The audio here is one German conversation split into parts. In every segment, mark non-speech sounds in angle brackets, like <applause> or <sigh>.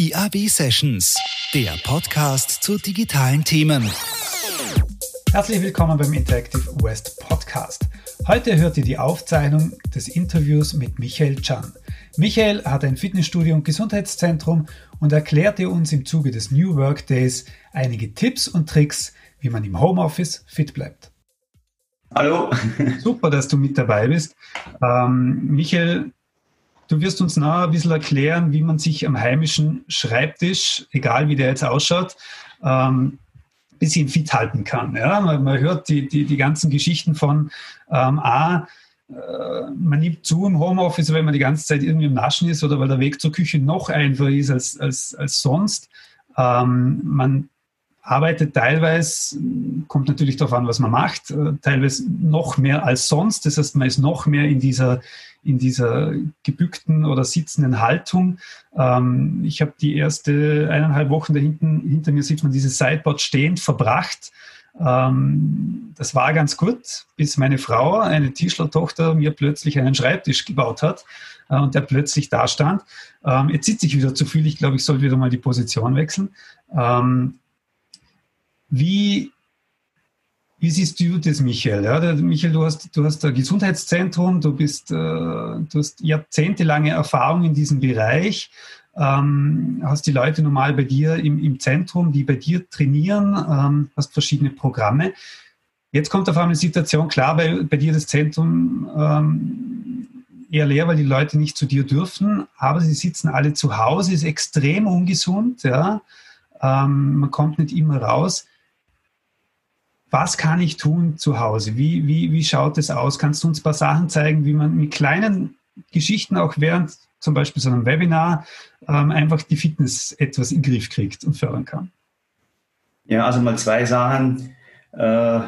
IAB Sessions, der Podcast zu digitalen Themen. Herzlich willkommen beim Interactive West Podcast. Heute hört ihr die Aufzeichnung des Interviews mit Michael Chan. Michael hat ein Fitnessstudio und Gesundheitszentrum und erklärte uns im Zuge des New Work Days einige Tipps und Tricks, wie man im Homeoffice fit bleibt. Hallo. Super, dass du mit dabei bist. Ähm, Michael, du wirst uns noch ein bisschen erklären, wie man sich am heimischen Schreibtisch, egal wie der jetzt ausschaut, ähm, bisschen fit halten kann. Ja? Man, man hört die, die, die ganzen Geschichten von ähm, A, äh, man nimmt zu im Homeoffice, wenn man die ganze Zeit irgendwie im Naschen ist oder weil der Weg zur Küche noch einfacher ist als, als, als sonst. Ähm, man arbeitet teilweise, kommt natürlich darauf an, was man macht, äh, teilweise noch mehr als sonst. Das heißt, man ist noch mehr in dieser, in dieser gebückten oder sitzenden Haltung. Ähm, ich habe die erste eineinhalb Wochen da hinten, hinter mir sieht man dieses Sideboard stehend verbracht. Ähm, das war ganz gut, bis meine Frau, eine Tischlertochter, mir plötzlich einen Schreibtisch gebaut hat äh, und der plötzlich da stand. Ähm, jetzt sitze ich wieder zu viel. Ich glaube, ich sollte wieder mal die Position wechseln. Wie, wie siehst du das, Michael? Ja, der, Michael, du hast, du hast ein Gesundheitszentrum, du, bist, äh, du hast jahrzehntelange Erfahrung in diesem Bereich, ähm, hast die Leute normal bei dir im, im Zentrum, die bei dir trainieren, ähm, hast verschiedene Programme. Jetzt kommt auf einmal eine Situation, klar, bei, bei dir das Zentrum ähm, eher leer, weil die Leute nicht zu dir dürfen, aber sie sitzen alle zu Hause, ist extrem ungesund, ja. Ähm, man kommt nicht immer raus was kann ich tun zu Hause? Wie, wie, wie schaut es aus? Kannst du uns ein paar Sachen zeigen, wie man mit kleinen Geschichten auch während zum Beispiel so einem Webinar ähm, einfach die Fitness etwas in den Griff kriegt und fördern kann? Ja, also mal zwei Sachen. Äh,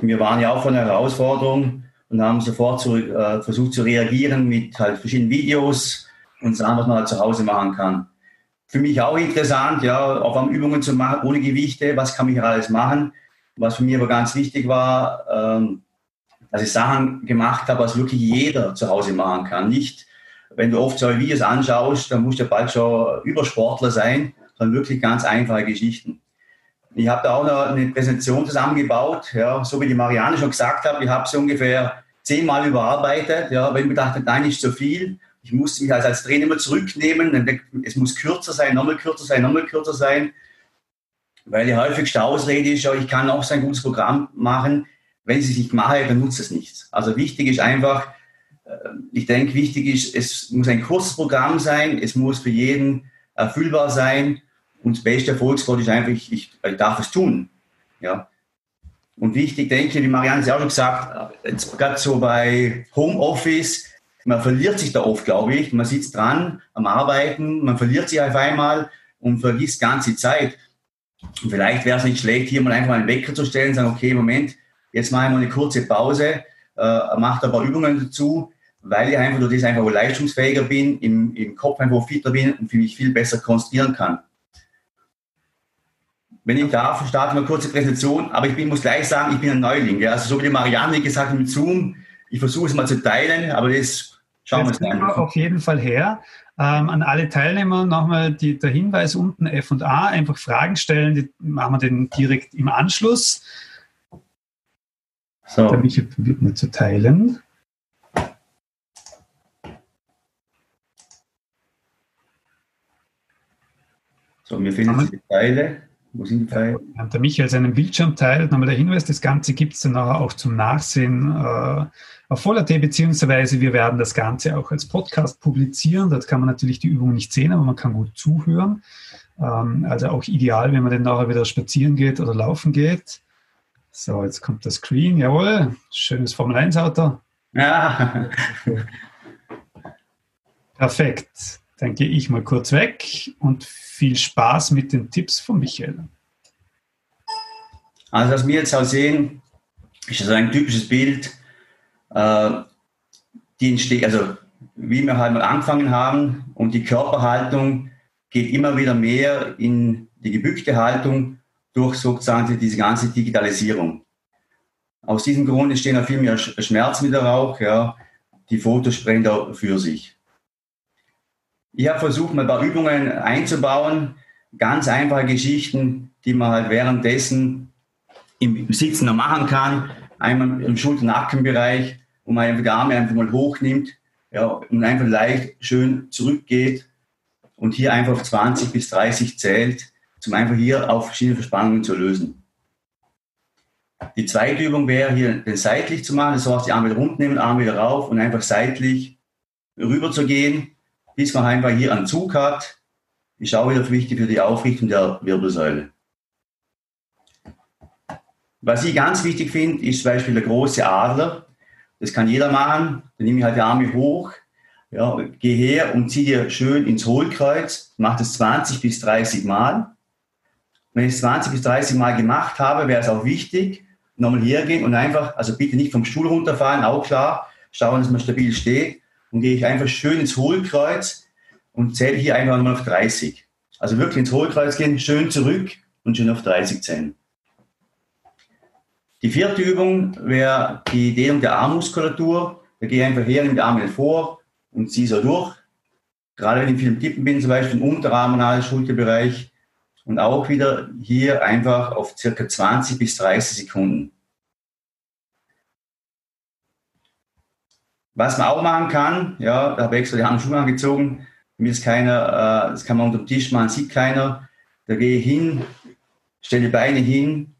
wir waren ja auch von der Herausforderung und haben sofort zu, äh, versucht zu reagieren mit halt verschiedenen Videos und Sachen, was man halt zu Hause machen kann. Für mich auch interessant, ja, auch am Übungen zu machen ohne Gewichte, was kann ich alles machen. Was für mich aber ganz wichtig war, ähm, dass ich Sachen gemacht habe, was wirklich jeder zu Hause machen kann. Nicht, wenn du oft so Videos anschaust, dann musst du bald schon Übersportler sein, sondern wirklich ganz einfache Geschichten. Ich habe da auch noch eine Präsentation zusammengebaut, ja, so wie die Marianne schon gesagt hat, ich habe sie ungefähr zehnmal überarbeitet, ja, weil ich mir dachte, nein, nicht so viel. Ich musste mich als, als Trainer immer zurücknehmen, es muss kürzer sein, nochmal kürzer sein, nochmal kürzer sein. Weil die häufigste Ausrede ist ja, ich kann auch so ein gutes Programm machen. Wenn ich es nicht mache, dann nutzt es nichts. Also wichtig ist einfach, äh, ich denke, wichtig ist, es muss ein kurzes Programm sein, es muss für jeden erfüllbar sein und das beste Erfolgscode ist einfach, ich, ich, darf es tun. Ja. Und wichtig, denke ich, wie Marianne es auch schon gesagt, jetzt gerade so bei Homeoffice, man verliert sich da oft, glaube ich. Man sitzt dran am Arbeiten, man verliert sich auf einmal und vergisst ganz die Zeit. Und vielleicht wäre es nicht schlecht, hier mal einfach einen Wecker zu stellen, sagen, okay, Moment, jetzt mache ich mal eine kurze Pause, äh, mache ein paar Übungen dazu, weil ich einfach durch das einfach leistungsfähiger bin, im, im Kopf einfach fitter bin und für mich viel besser konstruieren kann. Wenn ich darf, starte eine kurze Präsentation, aber ich bin, muss gleich sagen, ich bin ein Neuling. Ja? Also so wie die Marianne gesagt mit Zoom, ich versuche es mal zu teilen, aber das schauen wir uns an. Auf jeden Fall her. Ähm, an alle Teilnehmer nochmal die, der Hinweis unten F und A, einfach Fragen stellen, die machen wir den direkt im Anschluss. So. Da mich probiert mal zu teilen. So, wir finden die Teile. Wo sind die Teile? Der Michael seinen Bildschirm teilt. Nochmal der Hinweis, das Ganze gibt es dann nachher auch zum Nachsehen äh, auf Voll.at, beziehungsweise wir werden das Ganze auch als Podcast publizieren. Dort kann man natürlich die Übung nicht sehen, aber man kann gut zuhören. Ähm, also auch ideal, wenn man dann nachher wieder spazieren geht oder laufen geht. So, jetzt kommt das Screen. Jawohl, schönes Formel-1-Auto. Ja. Perfekt. Dann gehe ich mal kurz weg und viel Spaß mit den Tipps von Michael. Also, was wir jetzt auch sehen, ist das ein typisches Bild äh, die entsteht, also wie wir halt mal angefangen haben und die Körperhaltung geht immer wieder mehr in die gebückte Haltung durch sozusagen diese ganze Digitalisierung. Aus diesem Grund entstehen auch viel mehr Schmerzen mit der Rauch. Ja. Die Fotos sprechen da für sich. Ich habe versucht, mal ein paar Übungen einzubauen, ganz einfache Geschichten, die man halt währenddessen im Sitzen noch machen kann. Einmal im Schulter-Nackenbereich, wo man einfach die Arme einfach mal hochnimmt ja, und einfach leicht schön zurückgeht und hier einfach auf 20 bis 30 zählt, um einfach hier auch verschiedene Verspannungen zu lösen. Die zweite Übung wäre hier den seitlich zu machen, das heißt die Arme wieder runternehmen, Arme wieder rauf und einfach seitlich rüber zu gehen, bis man einfach hier einen Zug hat. Ist auch wieder wichtig für die Aufrichtung der Wirbelsäule. Was ich ganz wichtig finde, ist zum Beispiel der große Adler. Das kann jeder machen. Dann nehme ich halt die Arme hoch, ja, gehe her und ziehe dir schön ins Hohlkreuz, mache das 20 bis 30 Mal. Wenn ich es 20 bis 30 Mal gemacht habe, wäre es auch wichtig, nochmal hergehen und einfach, also bitte nicht vom Stuhl runterfallen, auch klar, schauen, dass man stabil steht. Und gehe ich einfach schön ins Hohlkreuz und zähle hier einfach nochmal auf 30. Also wirklich ins Hohlkreuz gehen, schön zurück und schön auf 30 zählen. Die vierte Übung wäre die Dehnung der Armmuskulatur. Da gehe ich einfach her, nehme die Arme vor und ziehe so durch. Gerade wenn ich viel im Tippen bin, zum Beispiel im Unterarm und alles Schulterbereich. Und auch wieder hier einfach auf circa 20 bis 30 Sekunden. Was man auch machen kann, ja, da habe ich extra die Handschuhe angezogen, mir ist keiner, äh, das kann man unter dem Tisch machen, sieht keiner. Da gehe ich hin, stelle die Beine hin,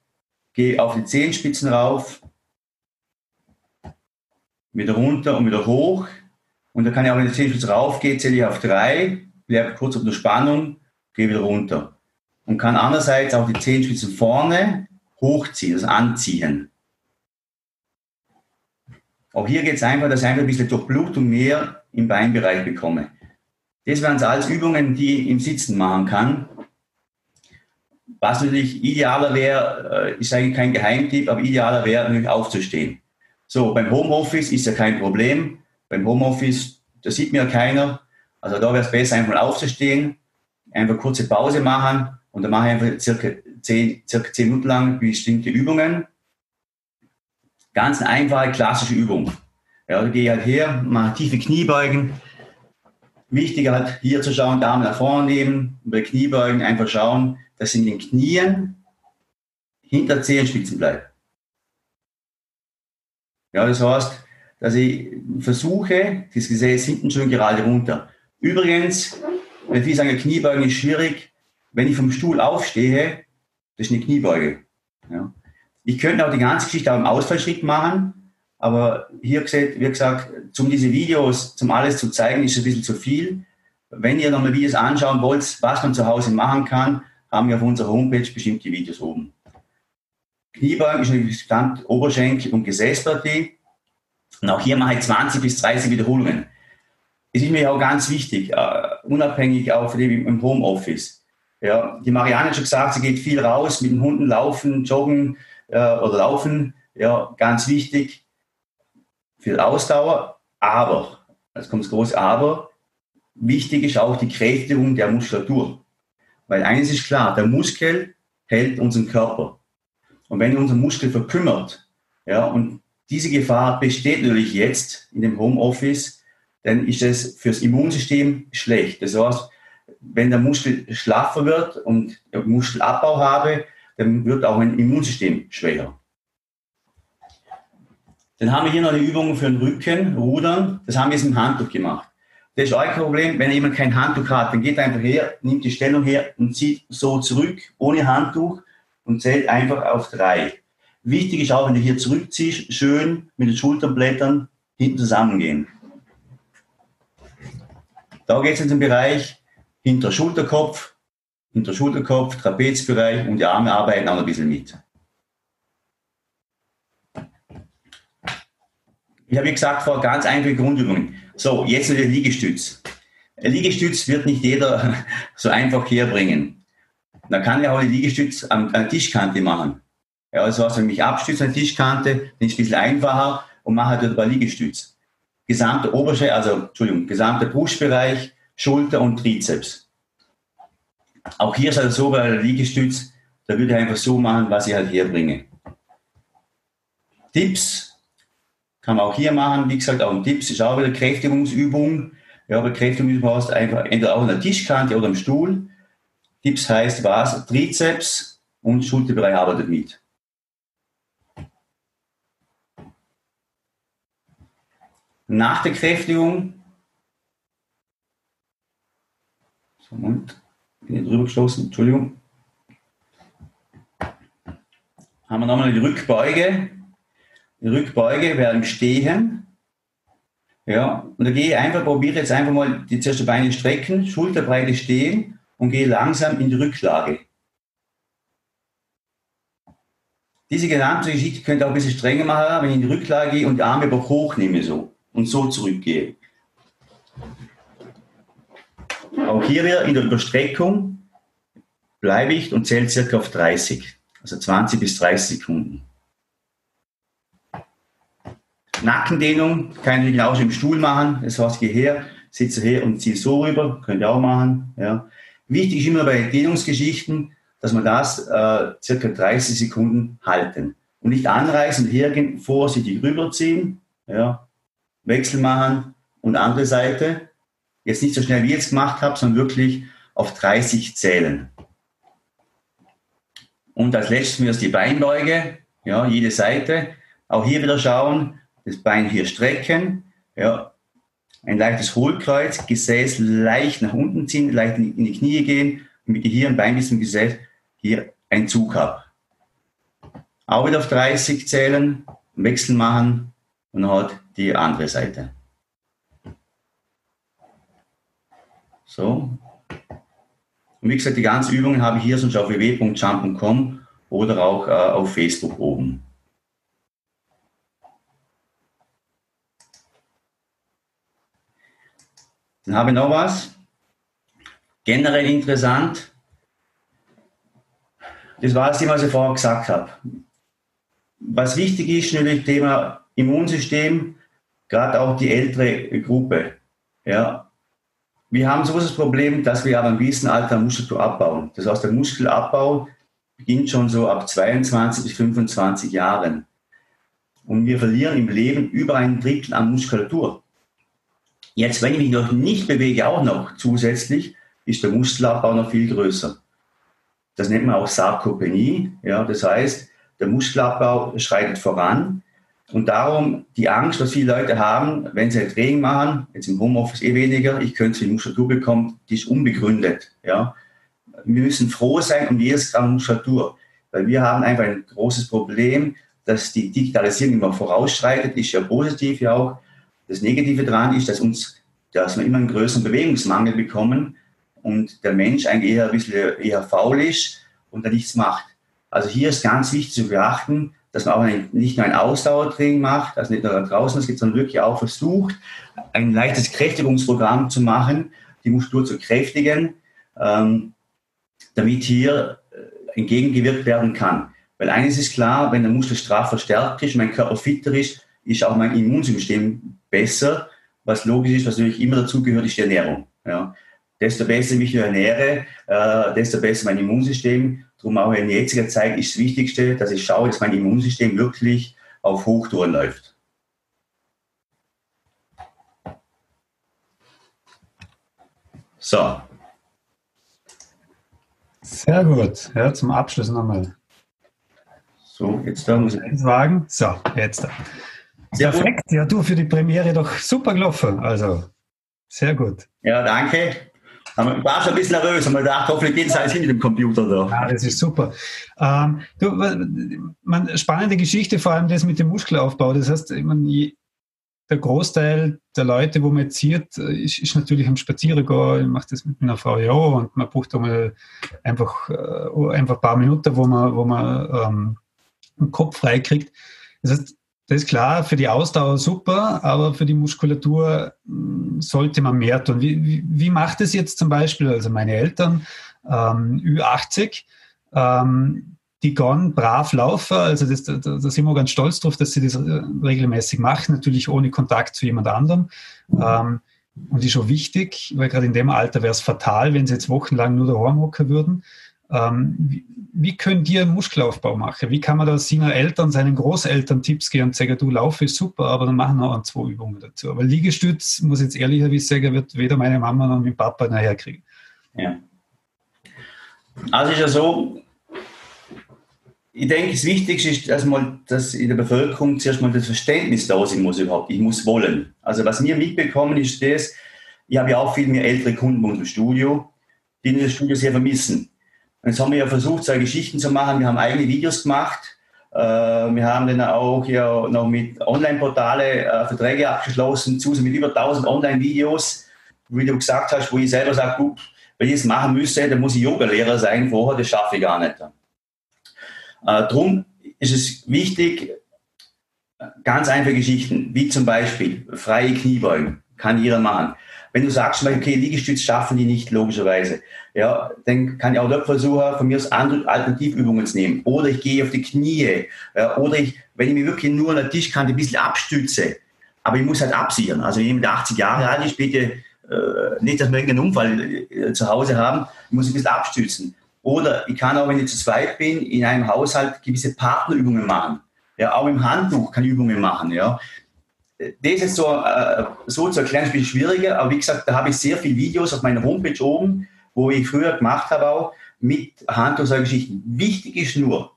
gehe auf die Zehenspitzen rauf, wieder runter und wieder hoch. Und da kann ich auch, wenn die Zehenspitze raufgehe, zähle ich auf drei, bleibe kurz auf der Spannung, gehe wieder runter. Und kann andererseits auch die Zehenspitzen vorne hochziehen, das anziehen. Auch hier geht es einfach, dass ich einfach ein bisschen Durchblutung mehr im Beinbereich bekomme. Das wären alles Übungen, die ich im Sitzen machen kann. Was natürlich idealer wäre, äh, ist eigentlich kein Geheimtipp, aber idealer wäre natürlich aufzustehen. So, beim Homeoffice ist ja kein Problem. Beim Homeoffice, da sieht mir keiner. Also da wäre es besser, einfach aufzustehen, einfach kurze Pause machen und dann mache ich einfach circa zehn, circa zehn Minuten lang bestimmte Übungen. Ganz einfache, klassische Übung. Ja, da gehe ich halt her, mache tiefe Kniebeugen. Wichtig halt hier zu schauen, Daumen nach vorne nehmen, bei Kniebeugen einfach schauen, dass in den Knien hinter Zehenspitzen bleibt. Ja, das heißt, dass ich versuche, das Gesäß hinten schön gerade runter. Übrigens, wenn viele sagen, Kniebeugen ist schwierig, wenn ich vom Stuhl aufstehe, das ist eine Kniebeuge. Ja. Ich könnte auch die ganze Geschichte auch im Ausfallschritt machen, aber hier gesagt, wie gesagt, um diese Videos, zum alles zu zeigen, ist ein bisschen zu viel. Wenn ihr nochmal Videos anschauen wollt, was man zu Hause machen kann, haben wir auf unserer Homepage bestimmte Videos oben. Kniebeugen ist natürlich Stand Oberschenkel und Gesäßpartie. Und auch hier mache ich 20 bis 30 Wiederholungen. Das ist mir auch ganz wichtig, uh, unabhängig auch von dem im Homeoffice. Ja, die Marianne hat schon gesagt, sie geht viel raus mit den Hunden laufen, joggen äh, oder laufen. Ja, ganz wichtig für Ausdauer. Aber, jetzt kommt das große Aber, wichtig ist auch die Kräftigung der Muskulatur. Weil eines ist klar, der Muskel hält unseren Körper. Und wenn unser Muskel verkümmert, ja, und diese Gefahr besteht natürlich jetzt in dem Homeoffice, dann ist es fürs Immunsystem schlecht. Das heißt, wenn der Muskel schlaffer wird und Muskelabbau habe, dann wird auch ein Immunsystem schwächer. Dann haben wir hier noch eine Übung für den Rücken, Rudern. Das haben wir jetzt im Handtuch gemacht. Das ist auch kein Problem, wenn jemand kein Handtuch hat, dann geht er einfach her, nimmt die Stellung her und zieht so zurück, ohne Handtuch und zählt einfach auf drei. Wichtig ist auch, wenn du hier zurückziehst, schön mit den Schulterblättern hinten zusammengehen. Da geht es in den Bereich hinter Schulterkopf, hinter Schulterkopf, Trapezbereich und die Arme arbeiten auch ein bisschen mit. Ich habe, gesagt, vor ganz einfache Grundübungen. So, jetzt noch der Liegestütz. Ein Liegestütz wird nicht jeder <laughs> so einfach herbringen. Da kann ich auch einen Liegestütz an der Tischkante machen. Ja, also wenn ich mich abstütze an der Tischkante, dann ist es ein bisschen einfacher und mache halt ein paar Liegestütz. Gesamte Oberschenkel, also Entschuldigung, gesamter Brustbereich, Schulter und Trizeps. Auch hier ist halt so bei der Liegestütz, da würde ich einfach so machen, was ich halt herbringe. Tipps kann man auch hier machen. Wie gesagt, auch ein Tipps ist auch wieder Kräftigungsübung. Ja, bei Kräftigung brauchst du einfach entweder auch an der Tischkante oder am Stuhl. Tipps heißt was? Trizeps und Schulterbereich arbeitet mit. Nach der Kräftigung, so, Moment, bin ich drüber geschlossen, Entschuldigung, haben wir nochmal die Rückbeuge. Die Rückbeuge im Stehen. Ja, und da gehe ich einfach, probiere jetzt einfach mal die zuerst Beine strecken, Schulterbreite stehen und gehe langsam in die Rücklage. Diese gesamte Geschichte könnt ihr auch ein bisschen strenger machen, wenn ich in die Rücklage gehe und die Arme aber hochnehme so und so zurückgehe. Auch hier wieder in der Überstreckung bleibe ich und zähle circa auf 30, also 20 bis 30 Sekunden. Nackendehnung kann ich genauso im Stuhl machen. Das heißt, gehe her, sitze her und ziehe so rüber, könnt ihr auch machen. Ja. Wichtig ist immer bei Dehnungsgeschichten, dass man das äh, circa 30 Sekunden halten und nicht anreißen hergehen, vorsichtig rüberziehen, ja, Wechsel machen und andere Seite. Jetzt nicht so schnell wie ich jetzt gemacht habe, sondern wirklich auf 30 zählen. Und als letztes mir ist die Beinbeuge, ja, jede Seite. Auch hier wieder schauen, das Bein hier strecken, ja, ein leichtes Hohlkreuz, Gesäß leicht nach unten ziehen, leicht in die Knie gehen, damit ich hier ein Bein bis zum Gesäß hier einen Zug habe. Auch wieder auf 30 zählen, Wechsel machen und dann halt die andere Seite. So. Und wie gesagt, die ganzen Übungen habe ich hier sonst auf www.jump.com oder auch äh, auf Facebook oben. Dann habe ich noch was. Generell interessant. Das war das Thema, was ich vorher gesagt habe. Was wichtig ist, natürlich Thema Immunsystem, gerade auch die ältere Gruppe. Ja. Wir haben so das Problem, dass wir aber ein gewissen Alter Muskulatur abbauen. Das heißt, der Muskelabbau beginnt schon so ab 22 bis 25 Jahren. Und wir verlieren im Leben über ein Drittel an Muskulatur. Jetzt, wenn ich mich noch nicht bewege, auch noch zusätzlich, ist der Muskelabbau noch viel größer. Das nennt man auch Sarkopenie. Ja, das heißt, der Muskelabbau schreitet voran. Und darum die Angst, was viele Leute haben, wenn sie ein Training machen, jetzt im Homeoffice eh weniger, ich könnte die Muskulatur bekommen, die ist unbegründet. Ja. Wir müssen froh sein um jedes Gramm Muskulatur, weil wir haben einfach ein großes Problem, dass die Digitalisierung immer vorausschreitet, ist ja positiv ja auch, das Negative daran ist, dass, uns, dass wir immer einen größeren Bewegungsmangel bekommen und der Mensch eigentlich eher ein bisschen eher faul ist und da nichts macht. Also hier ist ganz wichtig zu beachten, dass man auch ein, nicht nur ein Ausdauertraining macht, also nicht nur draußen es gibt, sondern wirklich auch versucht, ein leichtes Kräftigungsprogramm zu machen, die Muskulatur zu kräftigen, ähm, damit hier äh, entgegengewirkt werden kann. Weil eines ist klar, wenn der Muskel straff verstärkt ist, mein Körper fitter ist, ist auch mein Immunsystem besser. Was logisch ist, was natürlich immer dazugehört, ist die Ernährung. Ja. Desto besser ich mich ernähre, äh, desto besser mein Immunsystem. Darum auch in jetziger Zeit ist das Wichtigste, dass ich schaue, dass mein Immunsystem wirklich auf Hochtouren läuft. So. Sehr gut. Ja, zum Abschluss nochmal. So, jetzt da muss ich. Wagen. So, jetzt. Sehr Perfekt, gut. ja, du für die Premiere doch super gelaufen. Also, sehr gut. Ja, danke. Ich war schon ein bisschen nervös, aber dachte, hoffentlich geht es alles hin mit dem Computer da. Ja, das ist super. Ähm, du, man, spannende Geschichte, vor allem das mit dem Muskelaufbau. Das heißt, meine, der Großteil der Leute, wo man jetzt sieht, ist, ist natürlich am Spazierengehen. Ich mache das mit meiner Frau ja und man braucht einmal einfach, äh, einfach ein paar Minuten, wo man, wo man ähm, den Kopf frei kriegt. Das heißt, das ist klar, für die Ausdauer super, aber für die Muskulatur hm, sollte man mehr tun. Wie, wie, wie macht es jetzt zum Beispiel, also meine Eltern, ähm, Ü80, ähm, die gehen brav laufen, also das, da, da sind wir ganz stolz drauf, dass sie das äh, regelmäßig machen, natürlich ohne Kontakt zu jemand anderem. Ähm, und ist schon wichtig, weil gerade in dem Alter wäre es fatal, wenn sie jetzt wochenlang nur daheim hocken würden. Ähm, wie, wie könnt ihr Muskelaufbau machen? Wie kann man da seinen Eltern, seinen Großeltern Tipps geben und sagen, du Lauf ist super, aber dann machen wir noch zwei Übungen dazu. Aber Liegestütz, muss ich jetzt ehrlicherweise sagen, wird weder meine Mama noch mein Papa nachher kriegen. Ja. Also ist ja so, ich denke, das Wichtigste ist erstmal, dass in der Bevölkerung zuerst mal das Verständnis da sein muss überhaupt. Ich muss wollen. Also was wir mitbekommen ist das, ich habe ja auch viel mehr ältere Kunden bei uns im Studio, die in das Studio sehr vermissen. Jetzt haben wir ja versucht, zwei Geschichten zu machen. Wir haben eigene Videos gemacht. Äh, wir haben dann auch ja noch mit Online-Portale äh, Verträge abgeschlossen, zusammen mit über 1000 Online-Videos, wie du gesagt hast, wo ich selber sage, wenn ich es machen müsste, dann muss ich Yoga-Lehrer sein vorher, das schaffe ich gar nicht. Äh, drum ist es wichtig, ganz einfache Geschichten, wie zum Beispiel freie Kniebeugen, kann jeder machen. Wenn du sagst, okay, Liegestütz schaffen die nicht, logischerweise, ja, dann kann ich auch dort versuchen, von mir aus andere Alternativübungen zu nehmen. Oder ich gehe auf die Knie. Ja, oder ich, wenn ich mich wirklich nur an der Tischkante ein bisschen abstütze, aber ich muss halt absichern. Also jemand, der 80 Jahre alt ist, bitte äh, nicht, dass wir irgendeinen Unfall äh, zu Hause haben, ich muss ein bisschen abstützen. Oder ich kann auch, wenn ich zu zweit bin, in einem Haushalt gewisse Partnerübungen machen. Ja, auch im Handtuch kann ich Übungen machen. Ja. Das ist jetzt so, äh, so zu erklären, ist ein bisschen schwieriger, aber wie gesagt, da habe ich sehr viele Videos auf meiner Homepage oben, wo ich früher gemacht habe auch, mit Handtuch solche Geschichten. Wichtig ist nur,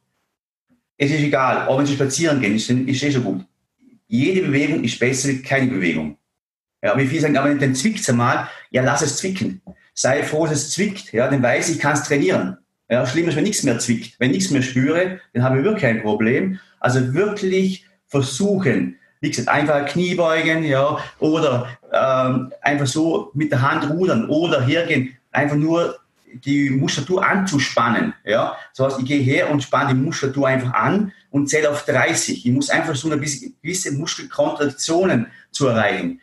es ist egal, ob wir spazieren gehen, ist, ist eh schon gut. Jede Bewegung ist besser als keine Bewegung. Ja, wie viele sagen, aber dann zwickt es einmal, ja, lass es zwicken sei froh, dass es zwickt. Ja, dann weiß ich, ich kann es trainieren. Ja, schlimm ist, wenn nichts mehr zwickt. Wenn nichts mehr spüre, dann habe ich wirklich kein Problem. Also wirklich versuchen, wie gesagt, einfach Kniebeugen, ja, oder ähm, einfach so mit der Hand rudern oder hergehen, einfach nur die Muskulatur anzuspannen. Ja? So heißt, ich gehe her und spanne die Muskulatur einfach an und zähle auf 30. Ich muss einfach so eine gewisse Muskelkontraktionen zu erreichen.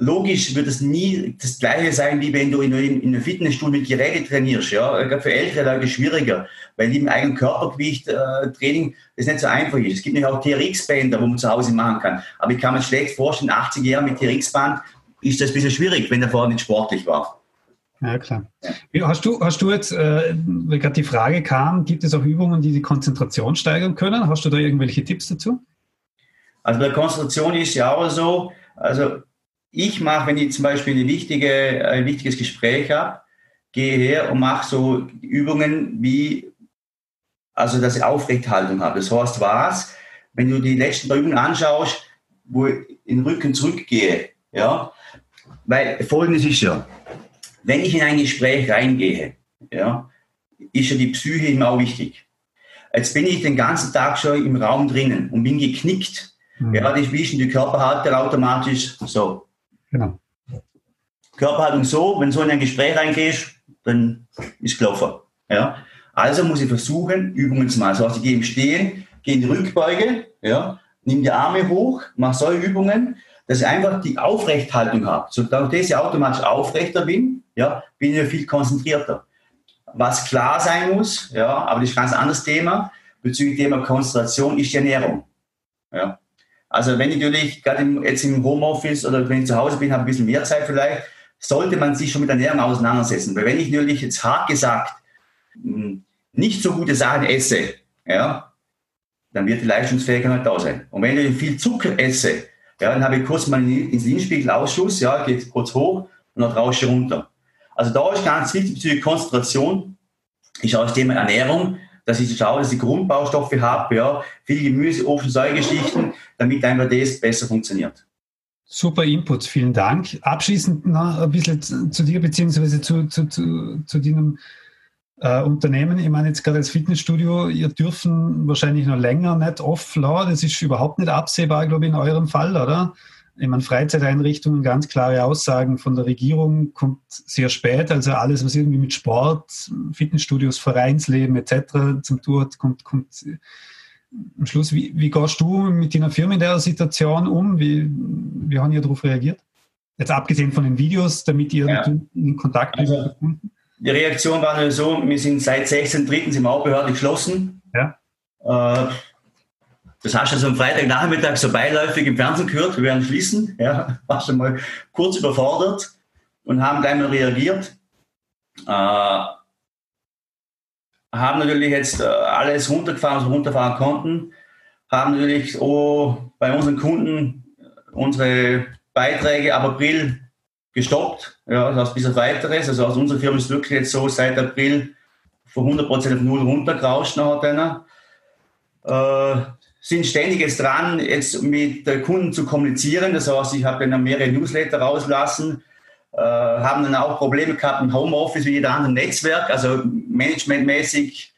Logisch wird es nie das Gleiche sein, wie wenn du in, in einem Fitnessstudio mit Geräten trainierst. Ja? Für ältere Leute schwieriger, weil die im eigenen Körpergewicht äh, Training das nicht so einfach ist. Es gibt nämlich auch TRX-Bänder, wo man zu Hause machen kann. Aber ich kann mir schlecht vorstellen, 80 Jahre mit TRX-Band ist das ein bisschen schwierig, wenn der vorher nicht sportlich war. Ja, klar. Ja. Hast, du, hast du jetzt, äh, weil gerade die Frage kam, gibt es auch Übungen, die die Konzentration steigern können? Hast du da irgendwelche Tipps dazu? Also bei der Konzentration ist ja auch so, also ich mache, wenn ich zum Beispiel eine wichtige, ein wichtiges Gespräch habe, gehe her und mache so Übungen wie, also dass ich Aufrechthaltung habe. Das heißt, was, wenn du die letzten Übungen anschaust, wo ich in den Rücken zurückgehe, ja, weil folgendes ist ja, wenn ich in ein Gespräch reingehe, ja, ist ja die Psyche immer auch wichtig. Jetzt bin ich den ganzen Tag schon im Raum drinnen und bin geknickt. Mhm. Ja, die wischen die Körperhaltung automatisch so. Genau. Körperhaltung so, wenn so in ein Gespräch reingehst, dann ist gelaufen. Ja? Also muss ich versuchen, Übungen zu machen. Heißt, ich gehe im Stehen, gehe in die Rückbeuge, ja, nimm die Arme hoch, mache solche Übungen, dass ich einfach die Aufrechthaltung habe. So, dadurch, dass ich automatisch aufrechter bin, ja, bin ich viel konzentrierter. Was klar sein muss, ja, aber das ist ein ganz anderes Thema, bezüglich Thema Konzentration, ist die Ernährung. Ja. Also wenn ich natürlich gerade jetzt im Homeoffice oder wenn ich zu Hause bin, habe ein bisschen mehr Zeit vielleicht, sollte man sich schon mit Ernährung auseinandersetzen. Weil wenn ich natürlich jetzt hart gesagt hm, nicht so gute Sachen esse, ja, dann wird die Leistungsfähigkeit nicht da sein. Und wenn ich viel Zucker esse, ja, dann habe ich kurz mal einen Insulinspiegelausschuss, ja, geht kurz hoch und dann rausche runter. Also da ist ganz wichtig bezüglich Konzentration, ist auch das Thema Ernährung dass ich schaue, dass ich Grundbaustoffe habe, ja, viel Gemüse, Ofen, Säugeschichten, damit einfach das besser funktioniert. Super Input, vielen Dank. Abschließend noch ein bisschen zu dir beziehungsweise zu, zu, zu, zu deinem äh, Unternehmen. Ich meine jetzt gerade als Fitnessstudio, ihr dürfen wahrscheinlich noch länger nicht offline. Das ist überhaupt nicht absehbar, glaube ich, in eurem Fall, oder? Ich meine, Freizeiteinrichtungen, ganz klare Aussagen von der Regierung, kommt sehr spät. Also alles, was irgendwie mit Sport, Fitnessstudios, Vereinsleben etc. zum Tour hat, kommt, kommt am Schluss. Wie, wie gehst du mit deiner Firma in der Situation um? Wie, wie haben ihr darauf reagiert? Jetzt abgesehen von den Videos, damit ihr ja. in Kontakt bleibt. Also, die Reaktion war nur so, wir sind seit 16.3. sind wir auch behördlich geschlossen. Ja. Äh, das hast du also am Freitagnachmittag so beiläufig im Fernsehen gehört, wir werden schließen. Ja, <laughs> warst du mal kurz überfordert und haben gleich mal reagiert. Äh, haben natürlich jetzt äh, alles runtergefahren, was wir runterfahren konnten, haben natürlich oh, bei unseren Kunden unsere Beiträge ab April gestoppt. Ja, das heißt, bis auf weiteres. Also aus unserer Firma ist wirklich jetzt so, seit April von 100% auf null runtergerauscht nach einer. Äh, sind ständig jetzt dran, jetzt mit Kunden zu kommunizieren. Das heißt, ich habe dann mehrere Newsletter rauslassen, äh, haben dann auch Probleme gehabt im Homeoffice wie jeder andere Netzwerk, also managementmäßig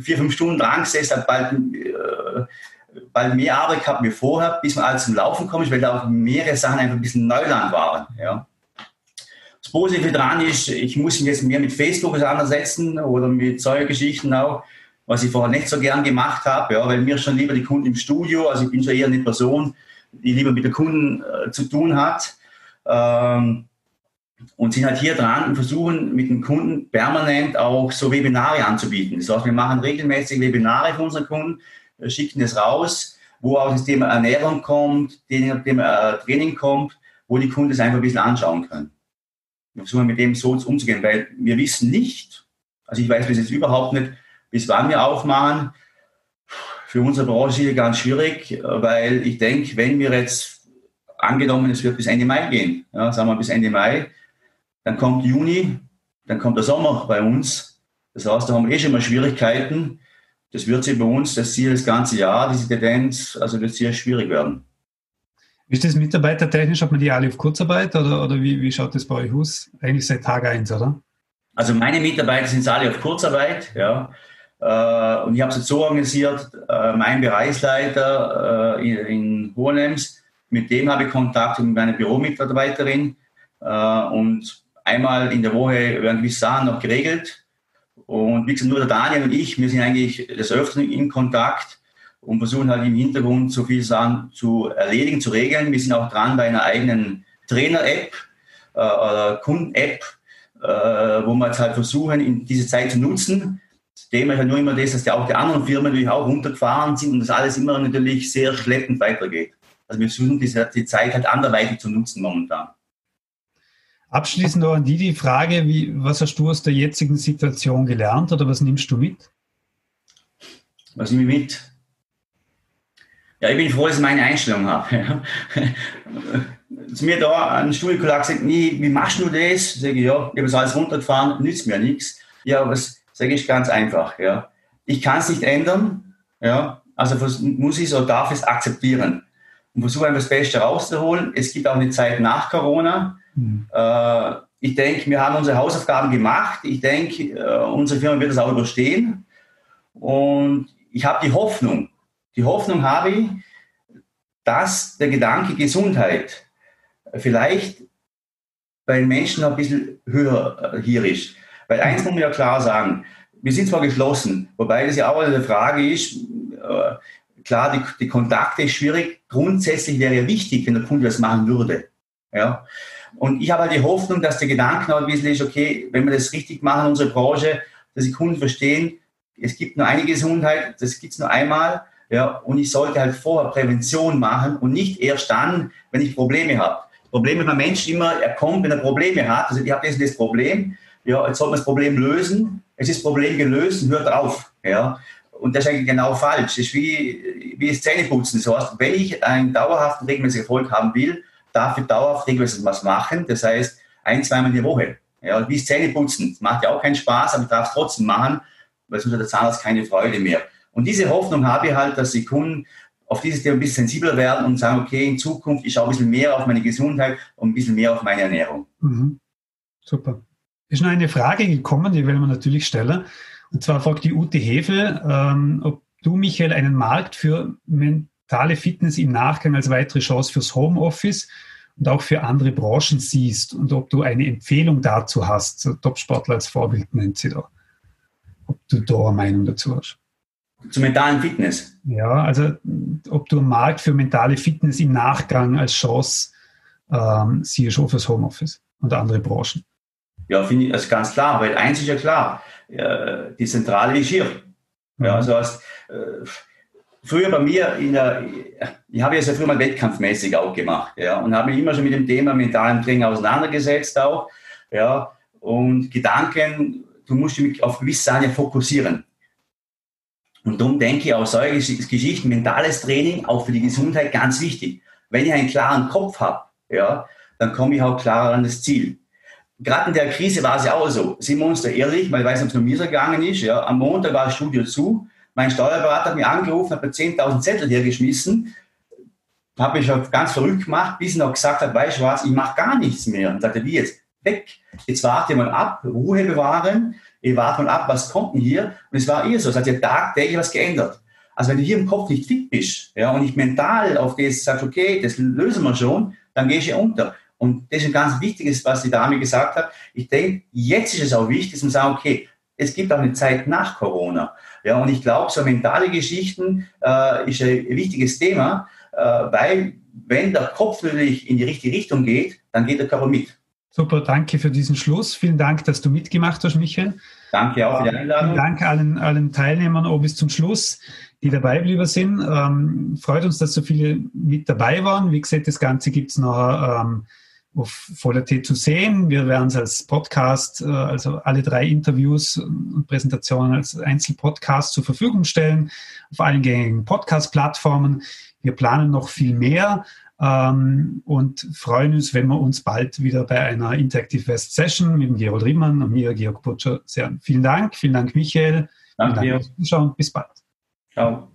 vier, fünf Stunden dran gesessen, hat bald, äh, bald mehr Arbeit gehabt wie vorher, bis man alles zum Laufen kommt, weil da auch mehrere Sachen einfach ein bisschen Neuland waren. Ja. Das Positive daran ist, ich muss mich jetzt mehr mit Facebook auseinandersetzen oder mit solchen Geschichten auch, was ich vorher nicht so gern gemacht habe, ja, weil mir schon lieber die Kunden im Studio, also ich bin schon eher eine Person, die lieber mit den Kunden äh, zu tun hat. Ähm, und sind halt hier dran und versuchen mit den Kunden permanent auch so Webinare anzubieten. Das heißt, wir machen regelmäßig Webinare für unsere Kunden, schicken das raus, wo auch das Thema Ernährung kommt, das Thema äh, Training kommt, wo die Kunden es einfach ein bisschen anschauen können. Wir versuchen mit dem so umzugehen, weil wir wissen nicht, also ich weiß bis jetzt überhaupt nicht, bis wann wir aufmachen. Für unsere Branche ist es ganz schwierig, weil ich denke, wenn wir jetzt angenommen, es wird bis Ende Mai gehen, ja, sagen wir bis Ende Mai, dann kommt Juni, dann kommt der Sommer bei uns. Das heißt, da haben wir eh schon mal Schwierigkeiten. Das wird sich bei uns das Ziel das ganze Jahr, diese Tendenz, also wird sehr schwierig werden. Ist das mitarbeitertechnisch? Hat man die alle auf Kurzarbeit oder, oder wie, wie schaut das bei euch aus? Eigentlich seit Tag 1, oder? Also meine Mitarbeiter sind alle auf Kurzarbeit, ja. Äh, und ich habe es jetzt so organisiert, äh, mein Bereichsleiter äh, in Hohenems, mit dem habe ich Kontakt mit meiner Büromitarbeiterin und einmal in der Woche werden gewisse Sachen noch geregelt. Und wie gesagt, nur der Daniel und ich, wir sind eigentlich des Öfteren in Kontakt und versuchen halt im Hintergrund so viele Sachen zu erledigen, zu regeln. Wir sind auch dran bei einer eigenen Trainer-App oder Kunden-App, wo wir jetzt halt versuchen, in diese Zeit zu nutzen. Das Thema ist halt nur immer das, dass die auch die anderen Firmen natürlich auch runtergefahren sind und das alles immer natürlich sehr schleppend weitergeht. Also wir versuchen diese, die Zeit halt anderweitig zu nutzen momentan. Abschließend noch an die die Frage, wie, was hast du aus der jetzigen Situation gelernt oder was nimmst du mit? Was nehme ich mit? Ja, ich bin froh, dass ich meine Einstellung habe. <laughs> Zu mir da ein Studienkollege gesagt, nee, wie machst du das? Sage ich, ja, ich habe das alles runtergefahren, nützt mir nichts. Ja, was sage ich ganz einfach, ja. Ich kann es nicht ändern, ja, also muss ich es oder darf es akzeptieren und versuche einfach das Beste rauszuholen. Es gibt auch eine Zeit nach Corona. Mhm. Äh, ich denke, wir haben unsere Hausaufgaben gemacht. Ich denke, äh, unsere Firma wird das auch überstehen. Und ich habe die Hoffnung, die Hoffnung habe ich, dass der Gedanke Gesundheit vielleicht bei den Menschen noch ein bisschen höher äh, hier ist. Weil eins muss man ja klar sagen, wir sind zwar geschlossen, wobei das ja auch eine Frage ist, äh, klar, die, die Kontakte ist schwierig. Grundsätzlich wäre ja wichtig, wenn der Kunde das machen würde. Ja. Und ich habe halt die Hoffnung, dass der Gedanke noch ein bisschen ist, okay, wenn wir das richtig machen, unsere Branche, dass die Kunden verstehen, es gibt nur eine Gesundheit, das gibt es nur einmal. Ja, und ich sollte halt vorher Prävention machen und nicht erst dann, wenn ich Probleme habe. Problem ist beim Menschen immer, er kommt, wenn er Probleme hat. Also ich habe das, das Problem, ja, jetzt soll man das Problem lösen. Es ist Problem gelöst hört auf. Ja. Und das ist eigentlich genau falsch. Das ist wie, wie das Zähneputzen. Das heißt, wenn ich einen dauerhaften regelmäßigen Erfolg haben will, darf ich dauerhaft regelmäßig was machen. Das heißt, ein, zweimal in die Woche. Ja, wie das Zähneputzen. Das macht ja auch keinen Spaß, aber ich darf es trotzdem machen, weil sonst hat der Zahnarzt keine Freude mehr. Und diese Hoffnung habe ich halt, dass die Kunden auf dieses Thema ein bisschen sensibler werden und sagen, okay, in Zukunft, ich schaue ein bisschen mehr auf meine Gesundheit und ein bisschen mehr auf meine Ernährung. Mhm. Super. Ist noch eine Frage gekommen, die will man natürlich stellen. Und zwar fragt die Ute Hefe, ähm, ob du, Michael, einen Markt für mentale Fitness im Nachgang als weitere Chance fürs Homeoffice und auch für andere Branchen siehst und ob du eine Empfehlung dazu hast. So Topsportler als Vorbild nennt sie da. Ob du da eine Meinung dazu hast. Zum mentalen Fitness? Ja, also ob du einen Markt für mentale Fitness im Nachgang als Chance ähm, siehst, auch fürs Homeoffice und andere Branchen. Ja, finde ich, also ganz klar, weil eins ist ja klar, äh, die Zentrale ist hier. Ja, mhm. also heißt, äh, früher bei mir in der, ich habe ja sehr früher mal wettkampfmäßig auch gemacht, ja, und habe mich immer schon mit dem Thema mentalen Training auseinandergesetzt auch, ja, und Gedanken du musst dich auf gewisse Sachen fokussieren. Und darum denke ich auch solche Geschichten, mentales Training, auch für die Gesundheit ganz wichtig. Wenn ich einen klaren Kopf habe, ja, dann komme ich auch klarer an das Ziel. Gerade in der Krise war es ja auch so. Sind wir uns da ehrlich, ich weiß ob es nur mir so gegangen ist. Ja, am Montag war das Studio zu. Mein Steuerberater hat mich angerufen, hat mir 10.000 Zettel hier geschmissen, habe mich ganz verrückt gemacht, bis er noch gesagt hat, weißt du was, ich mache gar nichts mehr. Und sagte, wie jetzt? Weg. Jetzt warte mal ab, Ruhe bewahren, ich warte mal ab, was kommt denn hier? Und es war eher so, es hat ja tagtäglich was geändert. Also wenn du hier im Kopf nicht fit bist ja, und nicht mental auf das sagst, okay, das lösen wir schon, dann gehst du unter. Und das ist ein ganz wichtiges, was die Dame gesagt hat. Ich denke, jetzt ist es auch wichtig, man sagt, okay, es gibt auch eine Zeit nach Corona. Ja, und ich glaube, so mentale Geschichten äh, ist ein wichtiges Thema, äh, weil wenn der Kopf natürlich in die richtige Richtung geht, dann geht der Körper mit. Super, danke für diesen Schluss. Vielen Dank, dass du mitgemacht hast, Michael. Danke auch für die Einladung. Vielen Dank allen, allen Teilnehmern auch bis zum Schluss, die dabei geblieben sind. Ähm, freut uns, dass so viele mit dabei waren. Wie gesagt, das Ganze gibt es noch ähm, auf Voller.t zu sehen. Wir werden es als Podcast, äh, also alle drei Interviews und Präsentationen als Einzelpodcast zur Verfügung stellen, auf allen gängigen Podcast-Plattformen. Wir planen noch viel mehr ähm, und freuen uns, wenn wir uns bald wieder bei einer Interactive West Session mit dem Gerold Riemann und mir, Georg Butcher, sehen. Vielen Dank, vielen Dank, Michael. Danke vielen Dank fürs Zuschauen. Bis bald. Ciao.